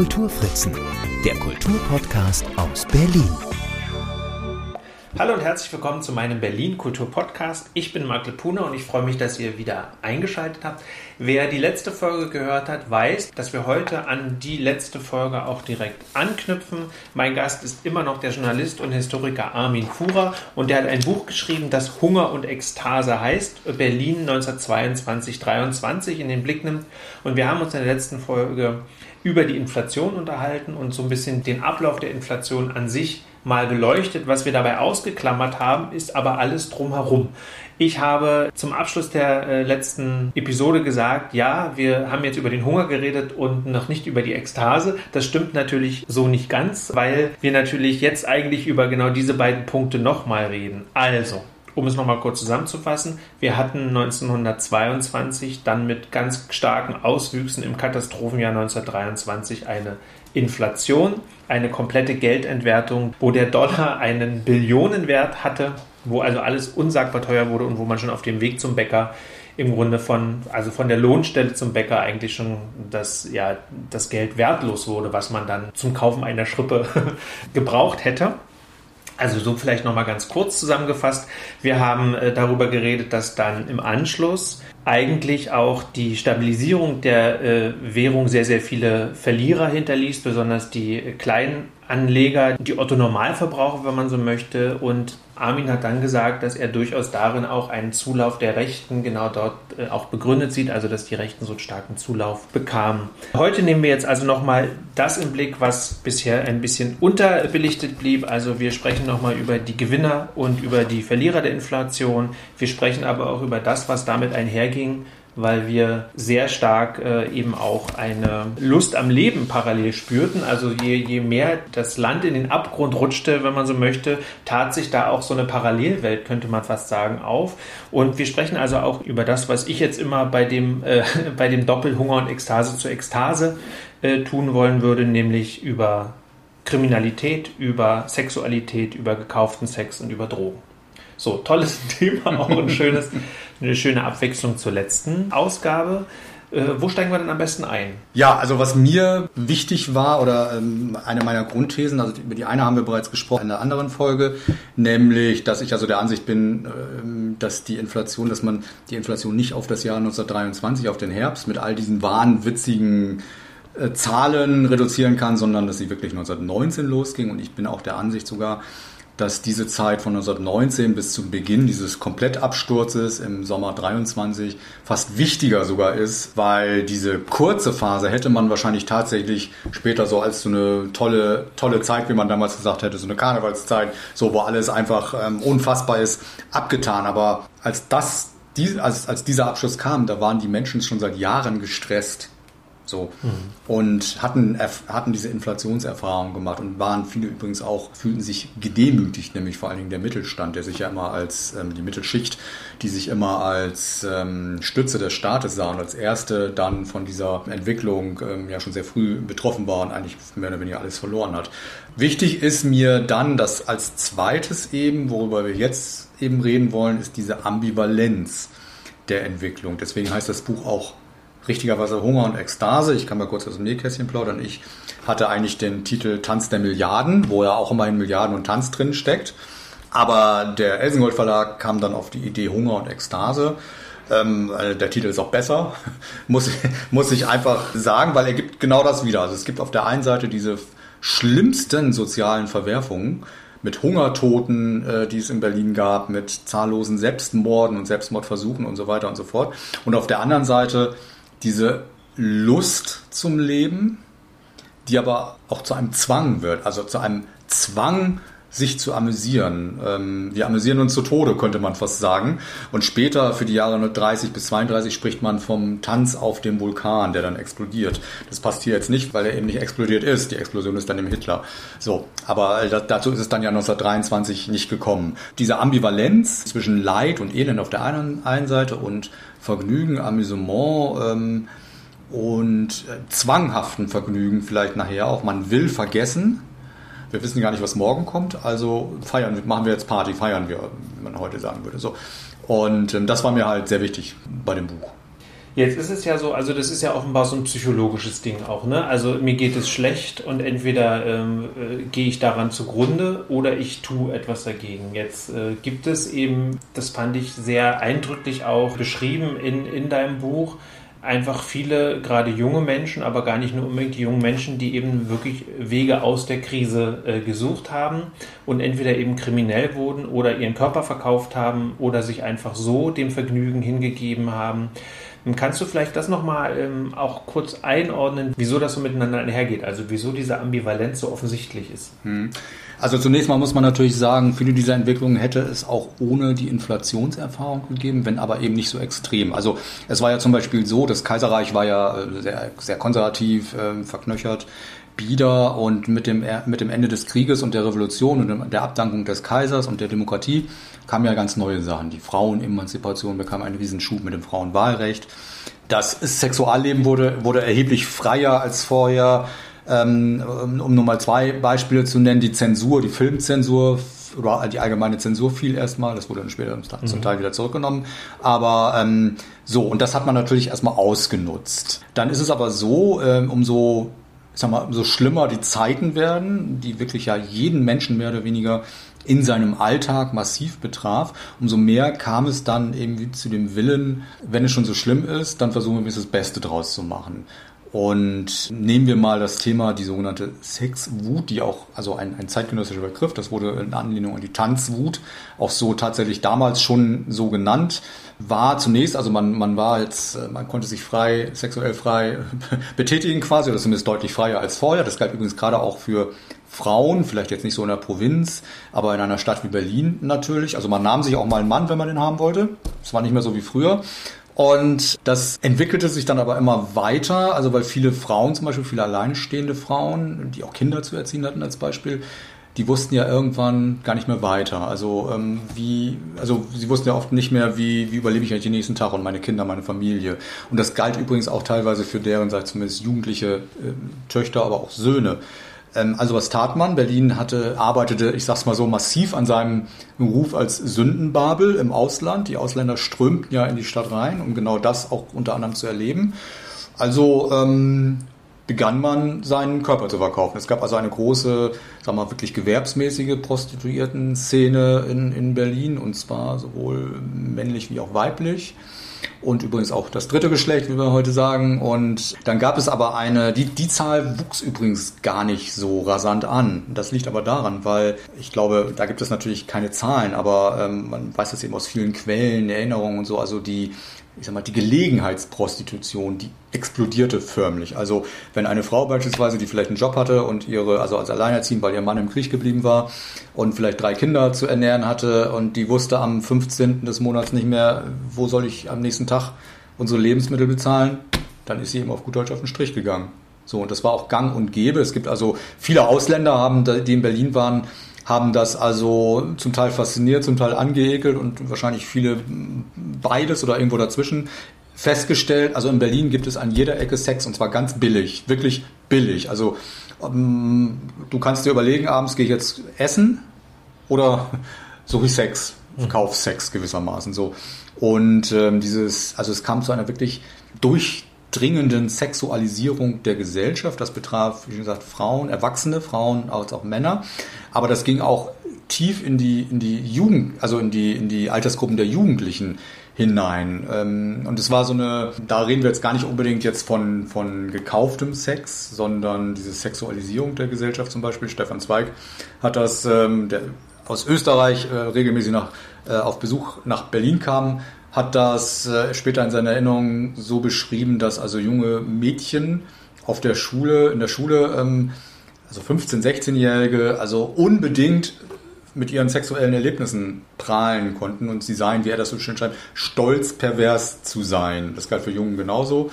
Kulturfritzen, der Kulturpodcast aus Berlin. Hallo und herzlich willkommen zu meinem Berlin Kultur Podcast. Ich bin Marc Lepuna und ich freue mich, dass ihr wieder eingeschaltet habt. Wer die letzte Folge gehört hat, weiß, dass wir heute an die letzte Folge auch direkt anknüpfen. Mein Gast ist immer noch der Journalist und Historiker Armin Fuhrer und der hat ein Buch geschrieben, das Hunger und Ekstase heißt, Berlin 1922-23 in den Blick nimmt. Und wir haben uns in der letzten Folge über die Inflation unterhalten und so ein bisschen den Ablauf der Inflation an sich mal beleuchtet. Was wir dabei ausgeklammert haben, ist aber alles drumherum. Ich habe zum Abschluss der äh, letzten Episode gesagt, ja, wir haben jetzt über den Hunger geredet und noch nicht über die Ekstase. Das stimmt natürlich so nicht ganz, weil wir natürlich jetzt eigentlich über genau diese beiden Punkte nochmal reden. Also, um es nochmal kurz zusammenzufassen, wir hatten 1922 dann mit ganz starken Auswüchsen im Katastrophenjahr 1923 eine Inflation, eine komplette Geldentwertung, wo der Dollar einen Billionenwert hatte, wo also alles unsagbar teuer wurde und wo man schon auf dem Weg zum Bäcker im Grunde von, also von der Lohnstelle zum Bäcker eigentlich schon das, ja, das Geld wertlos wurde, was man dann zum Kaufen einer Schrippe gebraucht hätte. Also so vielleicht nochmal ganz kurz zusammengefasst. Wir haben äh, darüber geredet, dass dann im Anschluss eigentlich auch die Stabilisierung der äh, Währung sehr, sehr viele Verlierer hinterließ, besonders die kleinen Anleger, die Otto-Normalverbraucher, wenn man so möchte. Und Armin hat dann gesagt, dass er durchaus darin auch einen Zulauf der Rechten genau dort äh, auch begründet sieht, also dass die Rechten so einen starken Zulauf bekamen. Heute nehmen wir jetzt also nochmal das im Blick, was bisher ein bisschen unterbelichtet blieb. Also wir sprechen nochmal über die Gewinner und über die Verlierer der Inflation. Wir sprechen aber auch über das, was damit einherging weil wir sehr stark äh, eben auch eine Lust am Leben parallel spürten. Also je, je mehr das Land in den Abgrund rutschte, wenn man so möchte, tat sich da auch so eine Parallelwelt, könnte man fast sagen, auf. Und wir sprechen also auch über das, was ich jetzt immer bei dem, äh, bei dem Doppelhunger und Ekstase zu Ekstase äh, tun wollen würde, nämlich über Kriminalität, über Sexualität, über gekauften Sex und über Drogen. So, tolles Thema, auch ein schönes, eine schöne Abwechslung zur letzten Ausgabe. Äh, wo steigen wir denn am besten ein? Ja, also was mir wichtig war oder ähm, eine meiner Grundthesen, also über die eine haben wir bereits gesprochen in einer anderen Folge, nämlich, dass ich also der Ansicht bin, ähm, dass die Inflation, dass man die Inflation nicht auf das Jahr 1923, auf den Herbst mit all diesen wahnwitzigen äh, Zahlen reduzieren kann, sondern dass sie wirklich 1919 losging und ich bin auch der Ansicht sogar, dass diese Zeit von 1919 bis zum Beginn dieses Komplettabsturzes im Sommer 23 fast wichtiger sogar ist, weil diese kurze Phase hätte man wahrscheinlich tatsächlich später so als so eine tolle, tolle Zeit, wie man damals gesagt hätte, so eine Karnevalszeit, so wo alles einfach ähm, unfassbar ist, abgetan. Aber als das, als, als dieser Abschluss kam, da waren die Menschen schon seit Jahren gestresst so. Mhm. Und hatten, hatten diese Inflationserfahrung gemacht und waren viele übrigens auch, fühlten sich gedemütigt, nämlich vor allen Dingen der Mittelstand, der sich ja immer als, ähm, die Mittelschicht, die sich immer als ähm, Stütze des Staates sah und als erste dann von dieser Entwicklung ähm, ja schon sehr früh betroffen war und eigentlich mehr oder weniger alles verloren hat. Wichtig ist mir dann, dass als zweites eben, worüber wir jetzt eben reden wollen, ist diese Ambivalenz der Entwicklung. Deswegen heißt das Buch auch richtigerweise Hunger und Ekstase. Ich kann mal kurz aus dem Nähkästchen plaudern. Ich hatte eigentlich den Titel Tanz der Milliarden, wo ja auch immer in Milliarden und Tanz drin steckt. Aber der Elsengold Verlag kam dann auf die Idee Hunger und Ekstase. Ähm, äh, der Titel ist auch besser, muss, muss ich einfach sagen, weil er gibt genau das wieder. Also es gibt auf der einen Seite diese schlimmsten sozialen Verwerfungen, mit Hungertoten, äh, die es in Berlin gab, mit zahllosen Selbstmorden und Selbstmordversuchen und so weiter und so fort. Und auf der anderen Seite diese Lust zum Leben, die aber auch zu einem Zwang wird, also zu einem Zwang, sich zu amüsieren. Ähm, wir amüsieren uns zu Tode, könnte man fast sagen. Und später, für die Jahre 30 bis 32, spricht man vom Tanz auf dem Vulkan, der dann explodiert. Das passt hier jetzt nicht, weil er eben nicht explodiert ist. Die Explosion ist dann im Hitler. So, aber dazu ist es dann ja 1923 nicht gekommen. Diese Ambivalenz zwischen Leid und Elend auf der einen, einen Seite und Vergnügen, Amüsement ähm, und äh, zwanghaften Vergnügen vielleicht nachher auch. Man will vergessen. Wir wissen gar nicht, was morgen kommt, also feiern, machen wir jetzt Party, feiern wir, wie man heute sagen würde. So. Und ähm, das war mir halt sehr wichtig bei dem Buch. Jetzt ist es ja so, also das ist ja offenbar so ein psychologisches Ding auch, ne? Also mir geht es schlecht und entweder ähm, äh, gehe ich daran zugrunde oder ich tue etwas dagegen. Jetzt äh, gibt es eben, das fand ich sehr eindrücklich auch beschrieben in, in deinem Buch, einfach viele, gerade junge Menschen, aber gar nicht nur unbedingt die jungen Menschen, die eben wirklich Wege aus der Krise äh, gesucht haben und entweder eben kriminell wurden oder ihren Körper verkauft haben oder sich einfach so dem Vergnügen hingegeben haben. Kannst du vielleicht das nochmal ähm, auch kurz einordnen, wieso das so miteinander einhergeht? Also wieso diese Ambivalenz so offensichtlich ist? Hm. Also zunächst mal muss man natürlich sagen, viele dieser Entwicklungen hätte es auch ohne die Inflationserfahrung gegeben, wenn aber eben nicht so extrem. Also es war ja zum Beispiel so, das Kaiserreich war ja äh, sehr, sehr konservativ, äh, verknöchert bieder und mit dem, mit dem Ende des Krieges und der Revolution und der Abdankung des Kaisers und der Demokratie kamen ja ganz neue Sachen. Die Frauenemanzipation bekam einen Riesenschub mit dem Frauenwahlrecht. Das Sexualleben wurde, wurde erheblich freier als vorher. Ähm, um nur mal zwei Beispiele zu nennen, die Zensur, die Filmzensur oder die allgemeine Zensur fiel erstmal, das wurde dann später zum mhm. Teil wieder zurückgenommen. Aber ähm, so, und das hat man natürlich erstmal ausgenutzt. Dann ist es aber so, ähm, umso ich sag mal, so schlimmer die Zeiten werden, die wirklich ja jeden Menschen mehr oder weniger in seinem Alltag massiv betraf, umso mehr kam es dann irgendwie zu dem Willen, wenn es schon so schlimm ist, dann versuchen wir das Beste draus zu machen. Und nehmen wir mal das Thema, die sogenannte Sexwut, die auch, also ein, ein zeitgenössischer Begriff, das wurde in Anlehnung an die Tanzwut auch so tatsächlich damals schon so genannt, war zunächst, also man, man war jetzt, man konnte sich frei, sexuell frei betätigen quasi, oder zumindest deutlich freier als vorher. Das galt übrigens gerade auch für Frauen, vielleicht jetzt nicht so in der Provinz, aber in einer Stadt wie Berlin natürlich. Also man nahm sich auch mal einen Mann, wenn man den haben wollte. Das war nicht mehr so wie früher. Und das entwickelte sich dann aber immer weiter, also weil viele Frauen, zum Beispiel viele alleinstehende Frauen, die auch Kinder zu erziehen hatten als Beispiel, die wussten ja irgendwann gar nicht mehr weiter. Also ähm, wie, also sie wussten ja oft nicht mehr, wie, wie überlebe ich eigentlich den nächsten Tag und meine Kinder, meine Familie. Und das galt übrigens auch teilweise für deren, sag zumindest jugendliche äh, Töchter, aber auch Söhne. Ähm, also was tat man? Berlin hatte, arbeitete, ich sag's mal so, massiv an seinem Ruf als Sündenbabel im Ausland. Die Ausländer strömten ja in die Stadt rein, um genau das auch unter anderem zu erleben. Also ähm, begann man seinen Körper zu verkaufen. Es gab also eine große, sagen wir mal, wirklich gewerbsmäßige Prostituierten-Szene in, in Berlin und zwar sowohl männlich wie auch weiblich und übrigens auch das dritte Geschlecht, wie wir heute sagen. Und dann gab es aber eine, die, die Zahl wuchs übrigens gar nicht so rasant an. Das liegt aber daran, weil ich glaube, da gibt es natürlich keine Zahlen, aber ähm, man weiß das eben aus vielen Quellen, Erinnerungen und so, also die ich sag mal, die Gelegenheitsprostitution, die explodierte förmlich. Also wenn eine Frau beispielsweise, die vielleicht einen Job hatte und ihre, also als Alleinerziehend, weil ihr Mann im Krieg geblieben war und vielleicht drei Kinder zu ernähren hatte und die wusste am 15. des Monats nicht mehr, wo soll ich am nächsten Tag unsere Lebensmittel bezahlen, dann ist sie eben auf gut Deutsch auf den Strich gegangen. So, und das war auch gang und gäbe. Es gibt also viele Ausländer haben, die in Berlin waren, haben das also zum Teil fasziniert, zum Teil angeekelt und wahrscheinlich viele beides oder irgendwo dazwischen festgestellt. Also in Berlin gibt es an jeder Ecke Sex und zwar ganz billig, wirklich billig. Also ähm, du kannst dir überlegen, abends gehe ich jetzt essen oder suche ich Sex, kauf Sex gewissermaßen so. Und ähm, dieses, also es kam zu einer wirklich durch dringenden Sexualisierung der Gesellschaft. Das betraf, wie gesagt, Frauen, erwachsene Frauen als auch Männer. Aber das ging auch tief in die, in die Jugend, also in die, in die Altersgruppen der Jugendlichen hinein. Ähm, und es war so eine, da reden wir jetzt gar nicht unbedingt jetzt von, von gekauftem Sex, sondern diese Sexualisierung der Gesellschaft zum Beispiel. Stefan Zweig hat das, ähm, der aus Österreich äh, regelmäßig nach, äh, auf Besuch nach Berlin kam, hat das äh, später in seiner Erinnerung so beschrieben, dass also junge Mädchen auf der Schule, in der Schule, ähm, also 15-, 16-Jährige, also unbedingt mit ihren sexuellen Erlebnissen prahlen konnten und sie seien, wie er das so schön schreibt, stolz pervers zu sein. Das galt für Jungen genauso,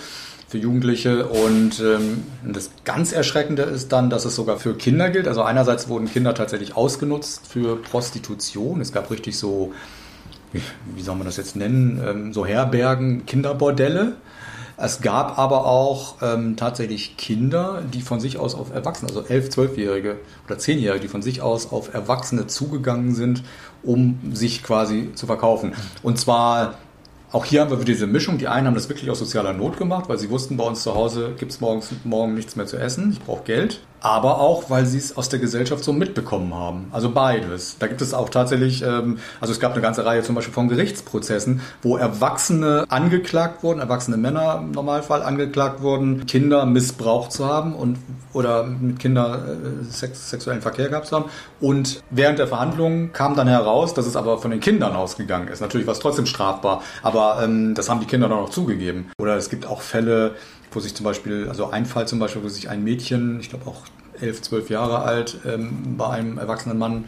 für Jugendliche. Und ähm, das ganz Erschreckende ist dann, dass es sogar für Kinder gilt. Also einerseits wurden Kinder tatsächlich ausgenutzt für Prostitution. Es gab richtig so wie soll man das jetzt nennen, ähm, so Herbergen, Kinderbordelle. Es gab aber auch ähm, tatsächlich Kinder, die von sich aus auf Erwachsene, also elf, zwölfjährige oder zehnjährige, die von sich aus auf Erwachsene zugegangen sind, um sich quasi zu verkaufen. Und zwar Auch hier haben wir diese Mischung. Die einen haben das wirklich aus sozialer Not gemacht, weil sie wussten, bei uns zu Hause gibt es morgen nichts mehr zu essen, ich brauche Geld aber auch, weil sie es aus der Gesellschaft so mitbekommen haben. Also beides. Da gibt es auch tatsächlich, ähm, also es gab eine ganze Reihe zum Beispiel von Gerichtsprozessen, wo Erwachsene angeklagt wurden, erwachsene Männer im Normalfall angeklagt wurden, Kinder missbraucht zu haben und oder mit Kindern äh, sex, sexuellen Verkehr gehabt zu haben. Und während der Verhandlungen kam dann heraus, dass es aber von den Kindern ausgegangen ist. Natürlich war es trotzdem strafbar, aber ähm, das haben die Kinder dann auch zugegeben. Oder es gibt auch Fälle, wo sich zum Beispiel, also ein Fall zum Beispiel, wo sich ein Mädchen, ich glaube auch elf, zwölf Jahre alt, ähm, bei einem erwachsenen Mann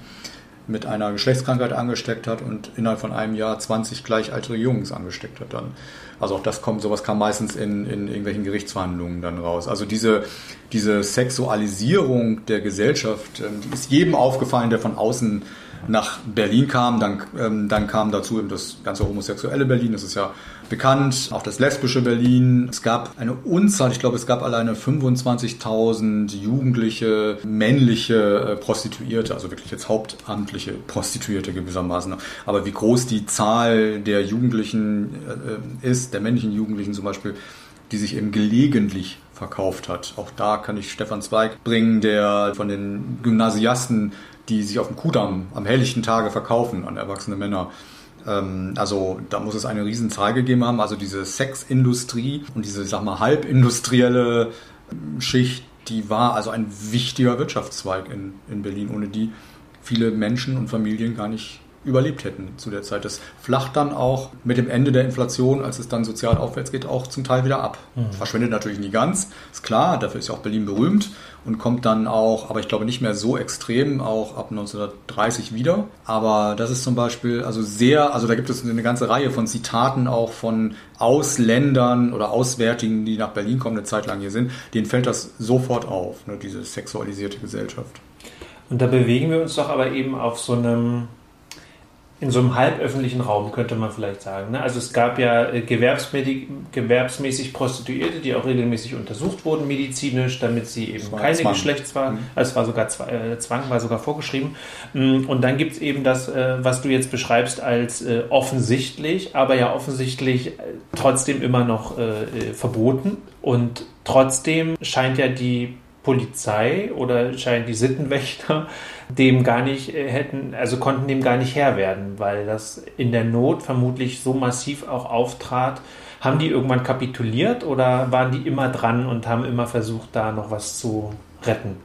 mit einer Geschlechtskrankheit angesteckt hat und innerhalb von einem Jahr 20 gleichaltrige Jungs angesteckt hat dann. Also auch das kommt, sowas kam meistens in, in irgendwelchen Gerichtsverhandlungen dann raus. Also diese, diese Sexualisierung der Gesellschaft, ähm, die ist jedem aufgefallen, der von außen nach Berlin kam. Dann, ähm, dann kam dazu eben das ganze homosexuelle Berlin, das ist ja bekannt, auch das lesbische Berlin. Es gab eine Unzahl, ich glaube, es gab alleine 25.000 jugendliche, männliche äh, Prostituierte, also wirklich jetzt hauptamtliche Prostituierte gewissermaßen. Aber wie groß die Zahl der Jugendlichen äh, ist, der männlichen Jugendlichen zum Beispiel, die sich eben gelegentlich verkauft hat. Auch da kann ich Stefan Zweig bringen, der von den Gymnasiasten die sich auf dem Kudamm am helllichten Tage verkaufen an erwachsene Männer. Ähm, also da muss es eine riesen Zahl gegeben haben. Also diese Sexindustrie und diese, sag mal, halbindustrielle ähm, Schicht, die war also ein wichtiger Wirtschaftszweig in, in Berlin, ohne die viele Menschen und Familien gar nicht überlebt hätten zu der Zeit. Das flacht dann auch mit dem Ende der Inflation, als es dann sozial aufwärts geht, auch zum Teil wieder ab. Mhm. Verschwindet natürlich nie ganz, ist klar, dafür ist ja auch Berlin berühmt und kommt dann auch, aber ich glaube nicht mehr so extrem, auch ab 1930 wieder. Aber das ist zum Beispiel, also sehr, also da gibt es eine ganze Reihe von Zitaten auch von Ausländern oder Auswärtigen, die nach Berlin kommen, eine Zeit lang hier sind, denen fällt das sofort auf, ne, diese sexualisierte Gesellschaft. Und da bewegen wir uns doch aber eben auf so einem in so einem halböffentlichen Raum, könnte man vielleicht sagen. Ne? Also es gab ja äh, gewerbsmäßig Prostituierte, die auch regelmäßig untersucht wurden, medizinisch, damit sie eben keine Zwang. Geschlechtswahl, mhm. also es war sogar äh, Zwang, war sogar vorgeschrieben. Mm, und dann gibt es eben das, äh, was du jetzt beschreibst als offensichtlich, aber ja offensichtlich trotzdem immer noch verboten. Und trotzdem scheint ja die Polizei oder scheinen die Sittenwächter dem gar nicht äh, hätten, also konnten dem gar nicht Herr werden, weil das in der Not vermutlich so massiv auch auftrat. Haben die irgendwann kapituliert oder waren die immer dran und haben immer versucht, da noch was zu retten?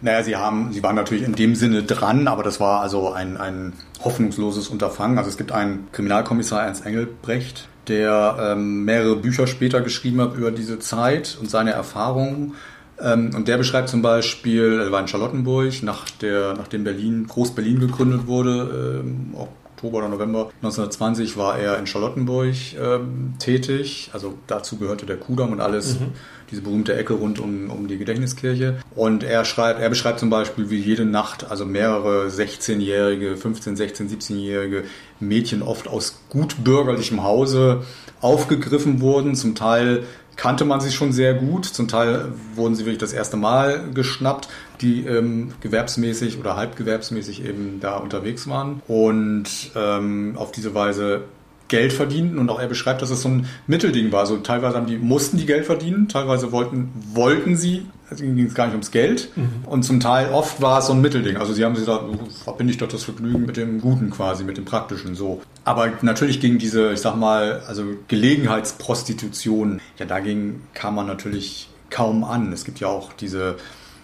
Naja, sie haben, sie waren natürlich in dem Sinne dran, aber das war also ein, ein hoffnungsloses Unterfangen. Also es gibt einen Kriminalkommissar Ernst Engelbrecht, der ähm, mehrere Bücher später geschrieben hat über diese Zeit und seine Erfahrungen und der beschreibt zum Beispiel, er war in Charlottenburg, nach der, nachdem Berlin, Groß-Berlin gegründet wurde, ähm, Oktober oder November 1920 war er in Charlottenburg ähm, tätig. Also dazu gehörte der Kudamm und alles, mhm. diese berühmte Ecke rund um, um die Gedächtniskirche. Und er schreibt, er beschreibt zum Beispiel, wie jede Nacht, also mehrere 16-jährige, 15, 16, 17-jährige Mädchen oft aus gut bürgerlichem Hause aufgegriffen wurden, zum Teil kannte man sie schon sehr gut. Zum Teil wurden sie wirklich das erste Mal geschnappt, die ähm, gewerbsmäßig oder halbgewerbsmäßig eben da unterwegs waren und ähm, auf diese Weise Geld verdienten und auch er beschreibt, dass es so ein Mittelding war. Also teilweise haben die, mussten die Geld verdienen, teilweise wollten, wollten sie, also ging es gar nicht ums Geld mhm. und zum Teil oft war es so ein Mittelding. Also sie haben sich gesagt, verbinde ich doch das Vergnügen mit dem Guten quasi, mit dem Praktischen so. Aber natürlich ging diese, ich sag mal, also Gelegenheitsprostitution, ja dagegen kam man natürlich kaum an. Es gibt ja auch diese,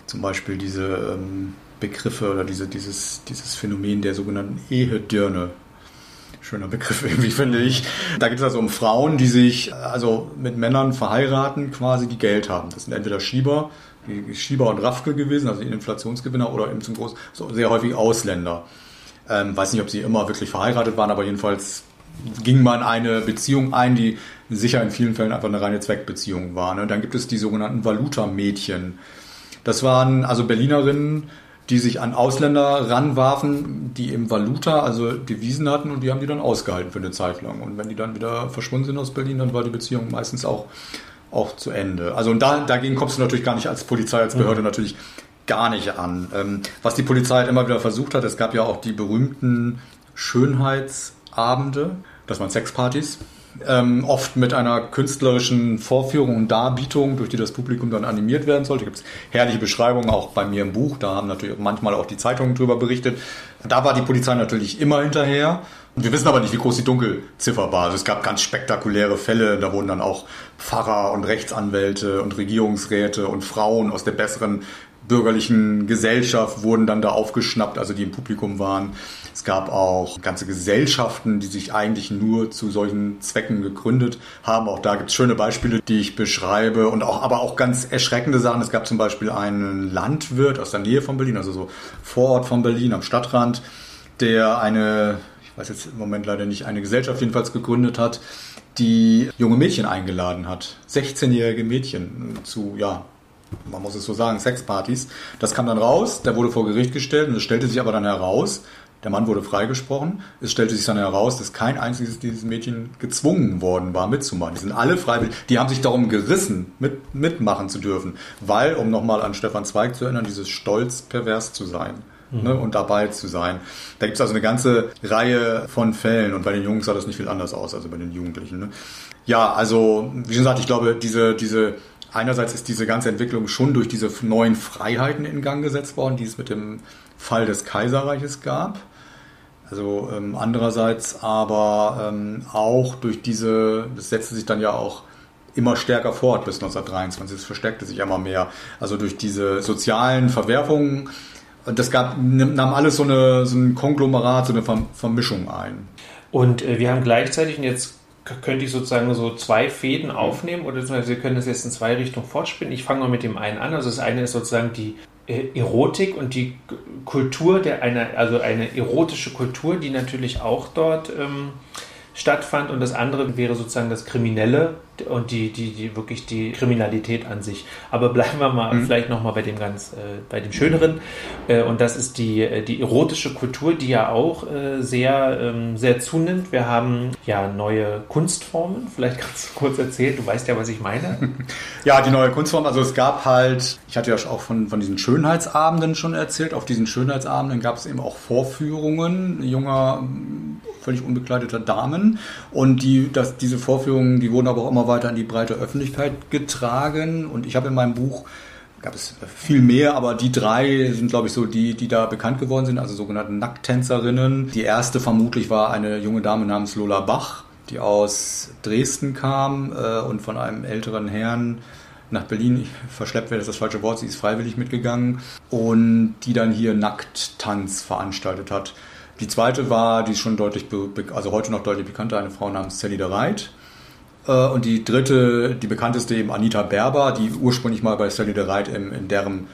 zum Beispiel diese ähm, Begriffe oder diese, dieses, dieses Phänomen der sogenannten Ehedirne schöner Begriff irgendwie, finde ich. Da geht es also um Frauen, die sich also mit Männern verheiraten, quasi, die Geld haben. Das sind entweder Schieber, Schieber und Raffke gewesen, also die Inflationsgewinner, oder eben zum Groß, so sehr häufig Ausländer. Ähm, weiß nicht, ob sie immer wirklich verheiratet waren, aber jedenfalls ging man eine Beziehung ein, die sicher in vielen Fällen einfach eine reine Zweckbeziehung war. Ne? Dann gibt es die sogenannten Valuta-Mädchen. Das waren also Berlinerinnen, die sich an Ausländer ranwarfen, die eben Valuta, also Devisen hatten und die haben die dann ausgehalten für eine Zeit lang. Und wenn die dann wieder verschwunden sind aus Berlin, dann war die Beziehung meistens auch, auch zu Ende. Also und da, dagegen kommst du natürlich gar nicht als Polizei, als Behörde mhm. natürlich gar nicht an. Ähm, was die Polizei halt immer wieder versucht hat, es gab ja auch die berühmten Schönheitsabende, das waren Sexpartys, ähm, oft mit einer künstlerischen Vorführung und Darbietung, durch die das Publikum dann animiert werden sollte. Gibt es herrliche Beschreibungen, auch bei mir im Buch, da haben natürlich manchmal auch die Zeitungen drüber berichtet. Da war die Polizei natürlich immer hinterher. Wir wissen aber nicht, wie groß die Dunkelziffer war. Also es gab ganz spektakuläre Fälle, da wurden dann auch Pfarrer und Rechtsanwälte und Regierungsräte und Frauen aus der besseren bürgerlichen Gesellschaft wurden dann da aufgeschnappt, also die im Publikum waren. Es gab auch ganze Gesellschaften, die sich eigentlich nur zu solchen Zwecken gegründet haben. Auch da gibt es schöne Beispiele, die ich beschreibe und auch, aber auch ganz erschreckende Sachen. Es gab zum Beispiel einen Landwirt aus der Nähe von Berlin, also so Vorort von Berlin am Stadtrand, der eine, weiß jetzt im Moment leider nicht, eine Gesellschaft jedenfalls gegründet hat, die junge Mädchen eingeladen hat. 16-jährige Mädchen zu, ja, man muss es so sagen, Sexpartys. Das kam dann raus, der wurde vor Gericht gestellt und es stellte sich aber dann heraus, der Mann wurde freigesprochen. Es stellte sich dann heraus, dass kein einziges dieses Mädchen gezwungen worden war, mitzumachen. Die sind alle freiwillig. Die haben sich darum gerissen, mit, mitmachen zu dürfen. Weil, um nochmal an Stefan Zweig zu erinnern, dieses Stolz, pervers zu sein. Ne, und dabei zu sein. Da gibt es also eine ganze Reihe von Fällen und bei den Jungs sah das nicht viel anders aus, also bei den Jugendlichen. Ne? Ja, also wie schon gesagt, ich glaube, diese, diese einerseits ist diese ganze Entwicklung schon durch diese neuen Freiheiten in Gang gesetzt worden, die es mit dem Fall des Kaiserreiches gab. Also ähm, andererseits aber ähm, auch durch diese, das setzte sich dann ja auch immer stärker fort bis 1923, es verstärkte sich immer mehr. Also durch diese sozialen Verwerfungen, das gab, nahm alles so, eine, so ein Konglomerat, so eine Vermischung ein. Und äh, wir haben gleichzeitig, und jetzt könnte ich sozusagen so zwei Fäden aufnehmen oder wir können das jetzt in zwei Richtungen fortspinnen. Ich fange mal mit dem einen an. Also das eine ist sozusagen die äh, Erotik und die Kultur der einer, also eine erotische Kultur, die natürlich auch dort ähm, stattfand und das andere wäre sozusagen das Kriminelle und die, die, die wirklich die Kriminalität an sich. Aber bleiben wir mal mhm. vielleicht nochmal bei dem ganz, äh, bei dem Schöneren. Äh, und das ist die, äh, die erotische Kultur, die ja auch äh, sehr, ähm, sehr zunimmt. Wir haben ja neue Kunstformen, vielleicht kannst du kurz erzählen, du weißt ja, was ich meine. ja, die neue Kunstform, also es gab halt, ich hatte ja auch von, von diesen Schönheitsabenden schon erzählt, auf diesen Schönheitsabenden gab es eben auch Vorführungen junger völlig unbekleideter Damen. Und die, das, diese Vorführungen, die wurden aber auch immer weiter in die breite Öffentlichkeit getragen. Und ich habe in meinem Buch gab es viel mehr, aber die drei sind, glaube ich, so die, die da bekannt geworden sind, also sogenannte Nackttänzerinnen. Die erste vermutlich war eine junge Dame namens Lola Bach, die aus Dresden kam äh, und von einem älteren Herrn nach Berlin verschleppt wäre das das falsche Wort, sie ist freiwillig mitgegangen und die dann hier Nackttanz veranstaltet hat. Die zweite war, die ist schon deutlich, also heute noch deutlich bekannter, eine Frau namens Sally de Reit. Äh, und die dritte, die bekannteste eben Anita Berber, die ursprünglich mal bei Sally de Reit in, in deren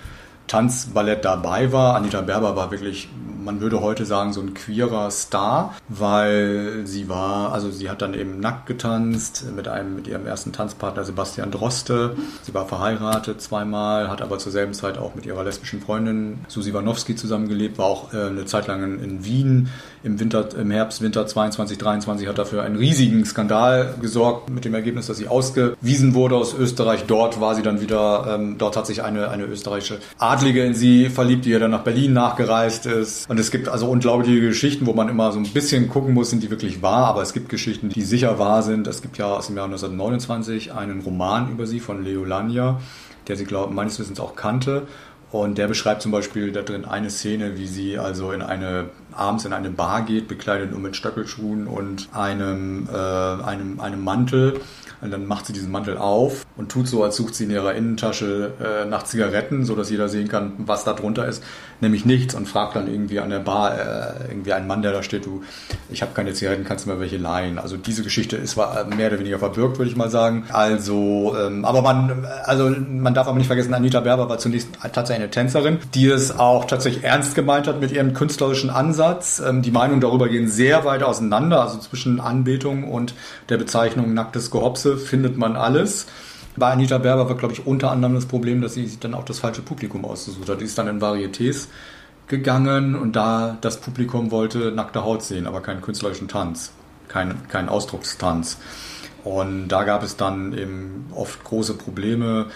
Tanzballett dabei war. Anita Berber war wirklich, man würde heute sagen, so ein queerer Star, weil sie war, also sie hat dann eben nackt getanzt mit einem, mit ihrem ersten Tanzpartner Sebastian Droste. Sie war verheiratet zweimal, hat aber zur selben Zeit auch mit ihrer lesbischen Freundin Susi Wanowski zusammengelebt, war auch äh, eine Zeit lang in, Wien im Winter, im Herbst, Winter 22, 23 hat dafür einen riesigen Skandal gesorgt mit dem Ergebnis, dass sie ausgewiesen wurde aus Österreich. Dort war sie dann wieder, ähm, dort hat sich eine, eine österreichische Adlige in sie verliebt, die ja dann nach Berlin nachgereist ist. Und es gibt also unglaubliche Geschichten, wo man immer so ein bisschen gucken muss, sind die wirklich wahr, aber es gibt Geschichten, die sicher wahr sind. Es gibt ja aus dem Jahr 1929 einen Roman über sie von Leo Lania, der sie, glaube meines Wissens auch kannte. Und der beschreibt zum Beispiel da drin eine Szene, wie sie also in eine abends in eine Bar geht, bekleidet nur mit Stöckelschuhen und einem, äh, einem, einem Mantel und dann macht sie diesen Mantel auf und tut so, als sucht sie in ihrer Innentasche äh, nach Zigaretten, so dass jeder sehen kann, was da drunter ist. Nämlich nichts und fragt dann irgendwie an der Bar, äh, irgendwie einen Mann, der da steht, du, ich habe keine Zigaretten, kannst du mir welche leihen? Also diese Geschichte ist war mehr oder weniger verbürgt, würde ich mal sagen. Also, ähm, aber man, also man darf aber nicht vergessen, Anita Berber war zunächst tatsächlich eine Tänzerin, die es auch tatsächlich ernst gemeint hat mit ihrem künstlerischen Ansatz. Ähm, die Meinungen darüber gehen sehr weit auseinander, also zwischen Anbetung und der Bezeichnung nacktes Gehopse Größe findet man alles. Bei Anita Berber war, glaube ich, unter anderem das Problem, dass sie sich dann auch das falsche Publikum ausgesucht hat. Die ist dann in Varietés gegangen und da das Publikum wollte nackte Haut sehen, aber keinen künstlerischen Tanz, keinen kein Ausdruckstanz. Und da gab es dann eben oft große Probleme,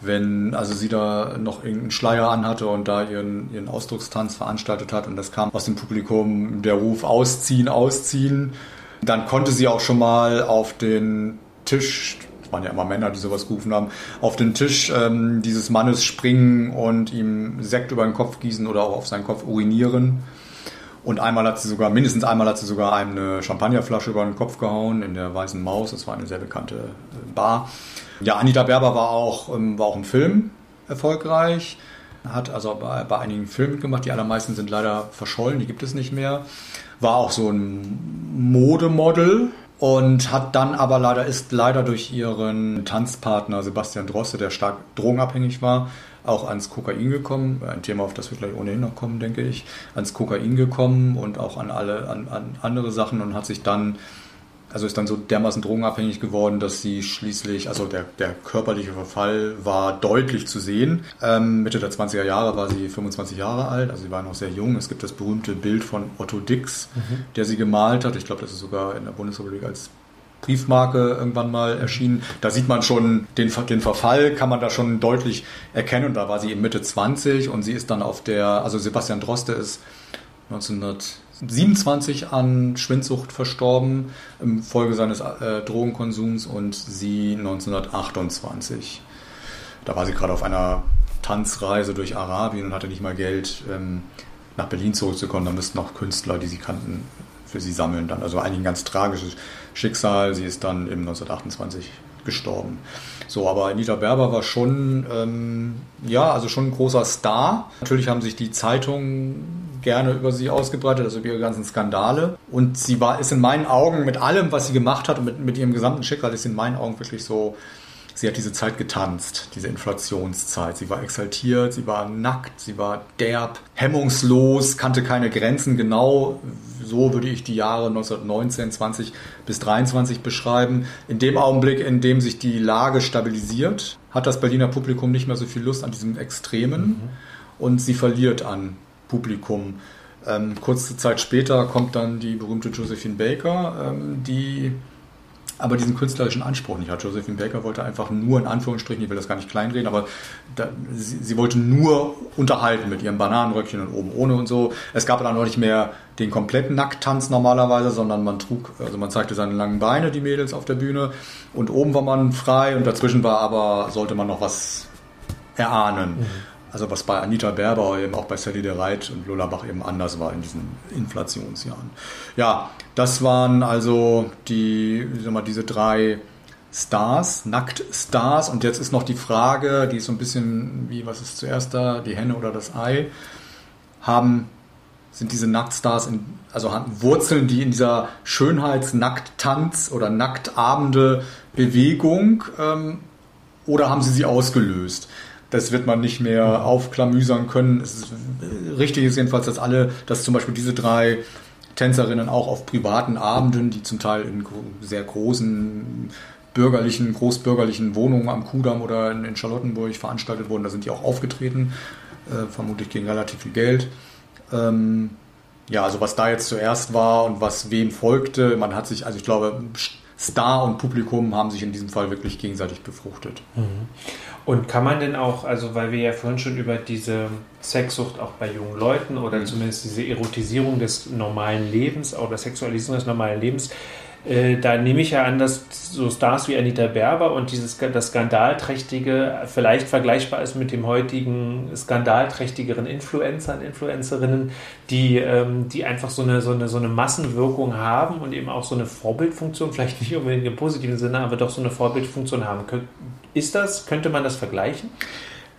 wenn also sie da noch irgendeinen Schleier anhatte und da ihren, ihren Ausdruckstanz veranstaltet hat und das kam aus dem Publikum der Ruf ausziehen, ausziehen Dann konnte sie auch schon mal auf den Tisch es waren ja immer Männer, die sowas gerufen haben, auf den Tisch ähm, dieses Mannes springen und ihm Sekt über den Kopf gießen oder auch auf seinen Kopf urinieren. Und einmal hat sie sogar, mindestens einmal hat sie sogar eine Champagnerflasche über den Kopf gehauen in der Weißen Maus. Das war eine sehr bekannte äh, Bar. Ja, Anita Berber war auch, ähm, war auch im Film erfolgreich. Hat also bei, bei einigen Filmen gemacht. Die allermeisten sind leider verschollen, die gibt es nicht mehr. War auch so ein Modemodel und hat dann aber leider, ist leider durch ihren Tanzpartner Sebastian Drosse, der stark drogenabhängig war, auch ans Kokain gekommen. Ein Thema, auf das wir gleich ohnehin noch kommen, denke ich. Ans Kokain gekommen und auch an alle, an, an andere Sachen und hat sich dann also ist dann so dermaßen drogenabhängig geworden, dass sie schließlich, also der, der körperliche Verfall war deutlich zu sehen. Ähm, Mitte der 20er Jahre war sie 25 Jahre alt, also sie war noch sehr jung. Es gibt das berühmte Bild von Otto Dix, mhm. der sie gemalt hat. Ich glaube, das ist sogar in der Bundesrepublik als Briefmarke irgendwann mal erschienen. Da sieht man schon den, den Verfall, kann man da schon deutlich erkennen. Und da war sie eben Mitte 20 und sie ist dann auf der, also Sebastian Droste ist 1900 27 an Schwindsucht verstorben im Folge seines äh, Drogenkonsums und sie 1928. Da war sie gerade auf einer Tanzreise durch Arabien und hatte nicht mal Geld, ähm, nach Berlin zurückzukommen. Da müssten auch Künstler, die sie kannten, für sie sammeln. Dann. Also eigentlich ein ganz tragisches Schicksal. Sie ist dann im 1928 gestorben. So, aber Anita Berber war schon, ähm, ja, also schon ein großer Star. Natürlich haben sich die Zeitungen gerne über sie ausgebreitet, also über ihre ganzen Skandale. Und sie war, ist in meinen Augen mit allem, was sie gemacht hat und mit, mit ihrem gesamten Schicksal, ist in meinen Augen wirklich so, sie hat diese Zeit getanzt, diese Inflationszeit. Sie war exaltiert, sie war nackt, sie war derb, hemmungslos, kannte keine Grenzen. Genau so würde ich die Jahre 1919, 20 bis 23 beschreiben. In dem Augenblick, in dem sich die Lage stabilisiert, hat das Berliner Publikum nicht mehr so viel Lust an diesem Extremen mhm. und sie verliert an Publikum. Ähm, kurze Zeit später kommt dann die berühmte Josephine Baker, ähm, die aber diesen künstlerischen Anspruch nicht hat. Josephine Baker wollte einfach nur, in Anführungsstrichen, ich will das gar nicht kleinreden, aber da, sie, sie, wollte nur unterhalten mit ihrem Bananenröckchen und oben ohne und so. Es gab dann auch nicht mehr den kompletten Nackttanz normalerweise, sondern man trug, also man zeigte seine langen Beine, die Mädels auf der Bühne und oben war man frei und dazwischen war aber, sollte man noch was erahnen. Mhm. Also was bei Anita Berber eben auch bei Sally de Reit und Lola Bach eben anders war in diesen Inflationsjahren. Ja, das waren also die, sag mal, diese drei Stars, Nacktstars. Und jetzt ist noch die Frage, die ist so ein bisschen wie, was ist zuerst da, die Henne oder das Ei? Haben, sind diese Nacktstars, in, also wurzeln die in dieser Schönheits-Nackttanz oder Nacktabende Bewegung ähm, oder haben sie sie ausgelöst? Das wird man nicht mehr aufklamüsern können. Ist, richtig ist jedenfalls, dass alle, dass zum Beispiel diese drei Tänzerinnen auch auf privaten Abenden, die zum Teil in sehr großen bürgerlichen, großbürgerlichen Wohnungen am Kudamm oder in, Charlottenburg veranstaltet wurden. Da sind die auch aufgetreten, äh, vermutlich gegen relativ viel Geld. Ähm, ja, also was da jetzt zuerst war und was wem folgte, man hat sich, also ich glaube, Star und Publikum haben sich in diesem Fall wirklich gegenseitig befruchtet. Mhm. Und kann man denn auch, also weil wir ja vorhin schon über diese Sexsucht auch bei jungen Leuten oder mhm. zumindest diese Erotisierung des normalen Lebens oder Sexualisierung des normalen Lebens äh, da nehme ich ja an, dass so Stars wie Anita Berber und dieses das skandalträchtige vielleicht vergleichbar ist mit dem heutigen skandalträchtigeren Influencern, Influencerinnen, die, ähm, die einfach so eine, so, eine, so eine Massenwirkung haben und eben auch so eine Vorbildfunktion, vielleicht nicht unbedingt im positiven Sinne, aber doch so eine Vorbildfunktion haben. Ist das, könnte man das vergleichen?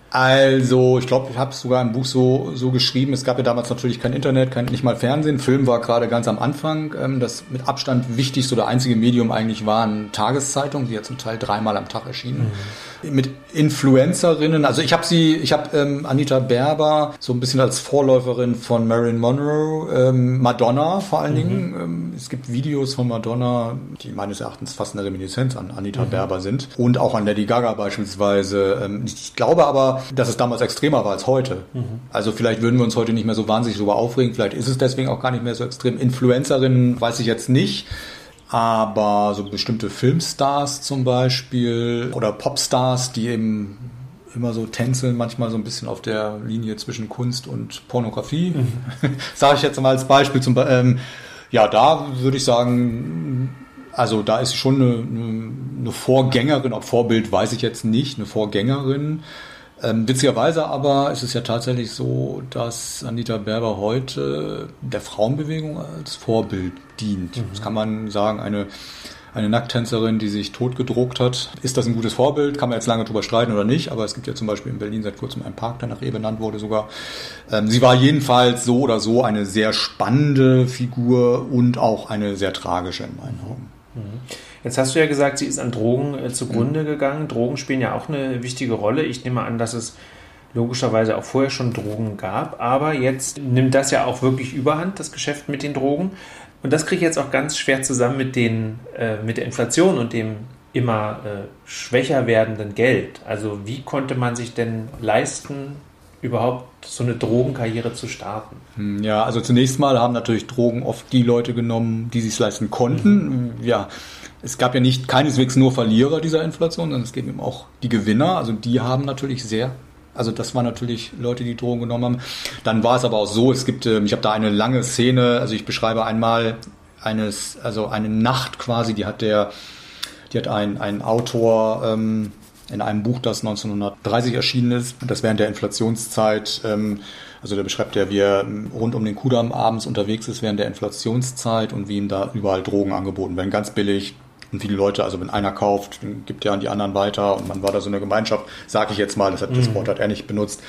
Also, ich glaube, ich habe es sogar im Buch so, so geschrieben. Es gab ja damals natürlich kein Internet, kein, nicht mal Fernsehen. Film war gerade ganz am Anfang. Ähm, das mit Abstand wichtigste oder einzige Medium eigentlich waren Tageszeitungen, die ja zum Teil dreimal am Tag erschienen. Mhm mit Influencerinnen. Also ich habe sie, ich habe ähm, Anita Berber so ein bisschen als Vorläuferin von Marilyn Monroe, ähm, Madonna vor allen mhm. Dingen. Ähm, es gibt Videos von Madonna, die meines Erachtens fast eine Reminiszenz an Anita mhm. Berber sind und auch an Lady Gaga beispielsweise. Ähm, ich glaube aber, dass es damals extremer war als heute. Mhm. Also vielleicht würden wir uns heute nicht mehr so wahnsinnig darüber aufregen. Vielleicht ist es deswegen auch gar nicht mehr so extrem. Influencerinnen weiß ich jetzt nicht aber so bestimmte Filmstars zum Beispiel oder Popstars, die eben immer so tänzeln, manchmal so ein bisschen auf der Linie zwischen Kunst und Pornografie, mhm. sage ich jetzt mal als Beispiel. Zum, ähm, ja, da würde ich sagen, also da ist schon eine, eine Vorgängerin, ob Vorbild weiß ich jetzt nicht, eine Vorgängerin. Ähm, witzigerweise aber ist es ja tatsächlich so, dass Anita Berber heute der Frauenbewegung als Vorbild dient. Mhm. Das kann man sagen, eine eine Nackttänzerin, die sich totgedruckt hat. Ist das ein gutes Vorbild? Kann man jetzt lange drüber streiten oder nicht, aber es gibt ja zum Beispiel in Berlin seit kurzem einen Park, der nach ihr benannt wurde sogar. Ähm, sie war jedenfalls so oder so eine sehr spannende Figur und auch eine sehr tragische in meinen Augen. Mhm. Jetzt hast du ja gesagt, sie ist an Drogen äh, zugrunde mhm. gegangen. Drogen spielen ja auch eine wichtige Rolle. Ich nehme an, dass es logischerweise auch vorher schon Drogen gab, aber jetzt nimmt das ja auch wirklich überhand, das Geschäft mit den Drogen. Und das kriege ich jetzt auch ganz schwer zusammen mit, den, äh, mit der Inflation und dem immer äh, schwächer werdenden Geld. Also wie konnte man sich denn leisten, überhaupt so eine Drogenkarriere zu starten? Hm, ja, also zunächst mal haben natürlich Drogen oft die Leute genommen, die sich leisten konnten. Mhm. Ja, es gab ja nicht keineswegs nur Verlierer dieser Inflation, sondern es gab eben auch die Gewinner. Also die haben natürlich sehr also das waren natürlich Leute, die Drogen genommen haben. Dann war es aber auch so, es gibt, ähm, ich habe da eine lange Szene, also ich beschreibe einmal eines, also eine Nacht quasi, die hat der, die hat ein, ein Autor ähm, in einem Buch, das 1930 erschienen ist, das während der Inflationszeit, ähm, also der beschreibt ja, wie er ähm, rund um den Kudamm abends unterwegs ist während der Inflationszeit und wie ihm da überall Drogen angeboten werden, ganz billig, und viele Leute, also wenn einer kauft, gibt er an die anderen weiter und man war da so eine Gemeinschaft, sage ich jetzt mal, das, hat, mhm. das Wort hat er nicht benutzt.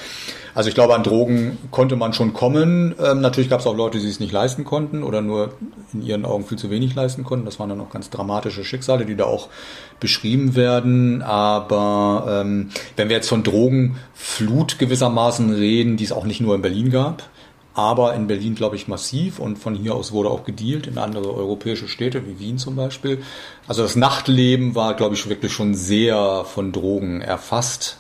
Also ich glaube, an Drogen konnte man schon kommen. Ähm, natürlich gab es auch Leute, die es nicht leisten konnten oder nur in ihren Augen viel zu wenig leisten konnten. Das waren dann auch ganz dramatische Schicksale, die da auch beschrieben werden. Aber ähm, wenn wir jetzt von Drogenflut gewissermaßen reden, die es auch nicht nur in Berlin gab, aber in Berlin, glaube ich, massiv und von hier aus wurde auch gedealt in andere europäische Städte, wie Wien zum Beispiel. Also das Nachtleben war, glaube ich, wirklich schon sehr von Drogen erfasst.